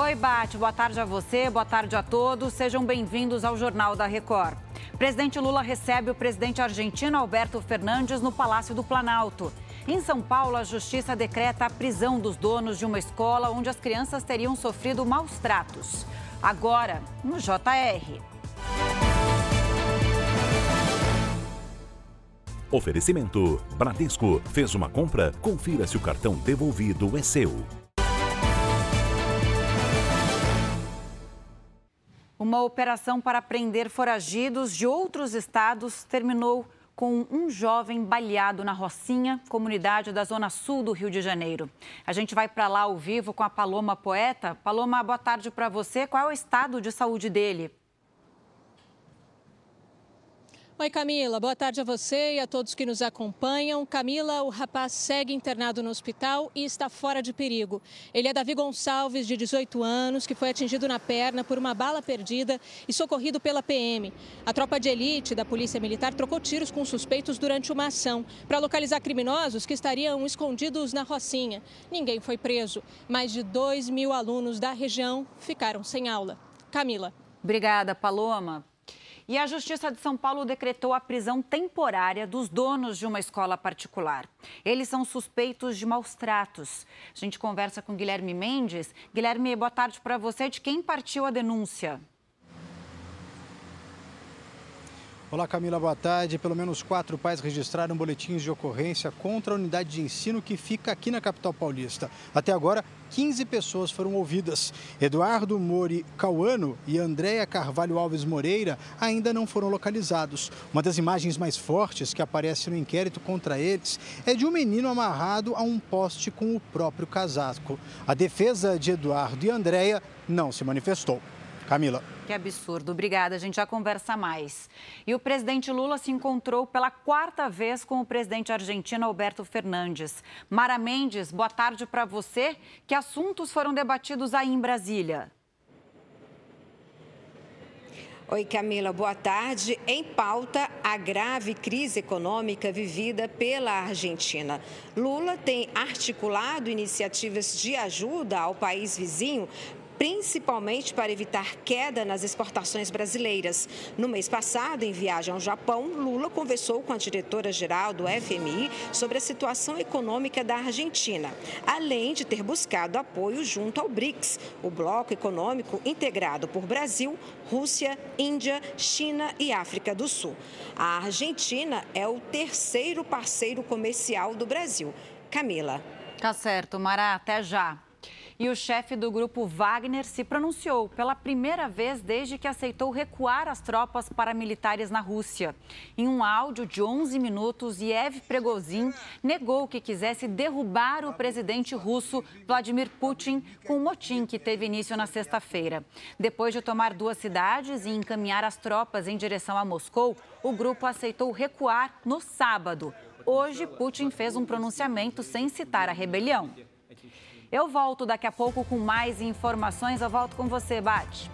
Oi, Bate, boa tarde a você, boa tarde a todos. Sejam bem-vindos ao Jornal da Record. Presidente Lula recebe o presidente argentino Alberto Fernandes no Palácio do Planalto. Em São Paulo, a justiça decreta a prisão dos donos de uma escola onde as crianças teriam sofrido maus tratos. Agora, no JR. Oferecimento: Bradesco. Fez uma compra? Confira se o cartão devolvido é seu. Uma operação para prender foragidos de outros estados terminou com um jovem baleado na Rocinha, comunidade da Zona Sul do Rio de Janeiro. A gente vai para lá ao vivo com a Paloma Poeta. Paloma, boa tarde para você. Qual é o estado de saúde dele? Oi, Camila. Boa tarde a você e a todos que nos acompanham. Camila, o rapaz segue internado no hospital e está fora de perigo. Ele é Davi Gonçalves, de 18 anos, que foi atingido na perna por uma bala perdida e socorrido pela PM. A tropa de elite da Polícia Militar trocou tiros com suspeitos durante uma ação para localizar criminosos que estariam escondidos na Rocinha. Ninguém foi preso. Mais de 2 mil alunos da região ficaram sem aula. Camila. Obrigada, Paloma. E a Justiça de São Paulo decretou a prisão temporária dos donos de uma escola particular. Eles são suspeitos de maus tratos. A gente conversa com Guilherme Mendes. Guilherme, boa tarde para você. De quem partiu a denúncia? Olá, Camila, boa tarde. Pelo menos quatro pais registraram boletins de ocorrência contra a unidade de ensino que fica aqui na capital paulista. Até agora, 15 pessoas foram ouvidas. Eduardo Mori Cauano e Andréa Carvalho Alves Moreira ainda não foram localizados. Uma das imagens mais fortes que aparece no inquérito contra eles é de um menino amarrado a um poste com o próprio casaco. A defesa de Eduardo e Andréa não se manifestou. Camila. Que absurdo. Obrigada, a gente já conversa mais. E o presidente Lula se encontrou pela quarta vez com o presidente argentino Alberto Fernandes. Mara Mendes, boa tarde para você. Que assuntos foram debatidos aí em Brasília? Oi, Camila, boa tarde. Em pauta, a grave crise econômica vivida pela Argentina. Lula tem articulado iniciativas de ajuda ao país vizinho principalmente para evitar queda nas exportações brasileiras. No mês passado, em viagem ao Japão, Lula conversou com a diretora-geral do FMI sobre a situação econômica da Argentina, além de ter buscado apoio junto ao BRICS, o bloco econômico integrado por Brasil, Rússia, Índia, China e África do Sul. A Argentina é o terceiro parceiro comercial do Brasil. Camila. Tá certo, Mara, até já. E o chefe do grupo Wagner se pronunciou pela primeira vez desde que aceitou recuar as tropas paramilitares na Rússia. Em um áudio de 11 minutos, Yev Pregozin negou que quisesse derrubar o presidente russo Vladimir Putin com o motim que teve início na sexta-feira. Depois de tomar duas cidades e encaminhar as tropas em direção a Moscou, o grupo aceitou recuar no sábado. Hoje, Putin fez um pronunciamento sem citar a rebelião. Eu volto daqui a pouco com mais informações. Eu volto com você, Bate.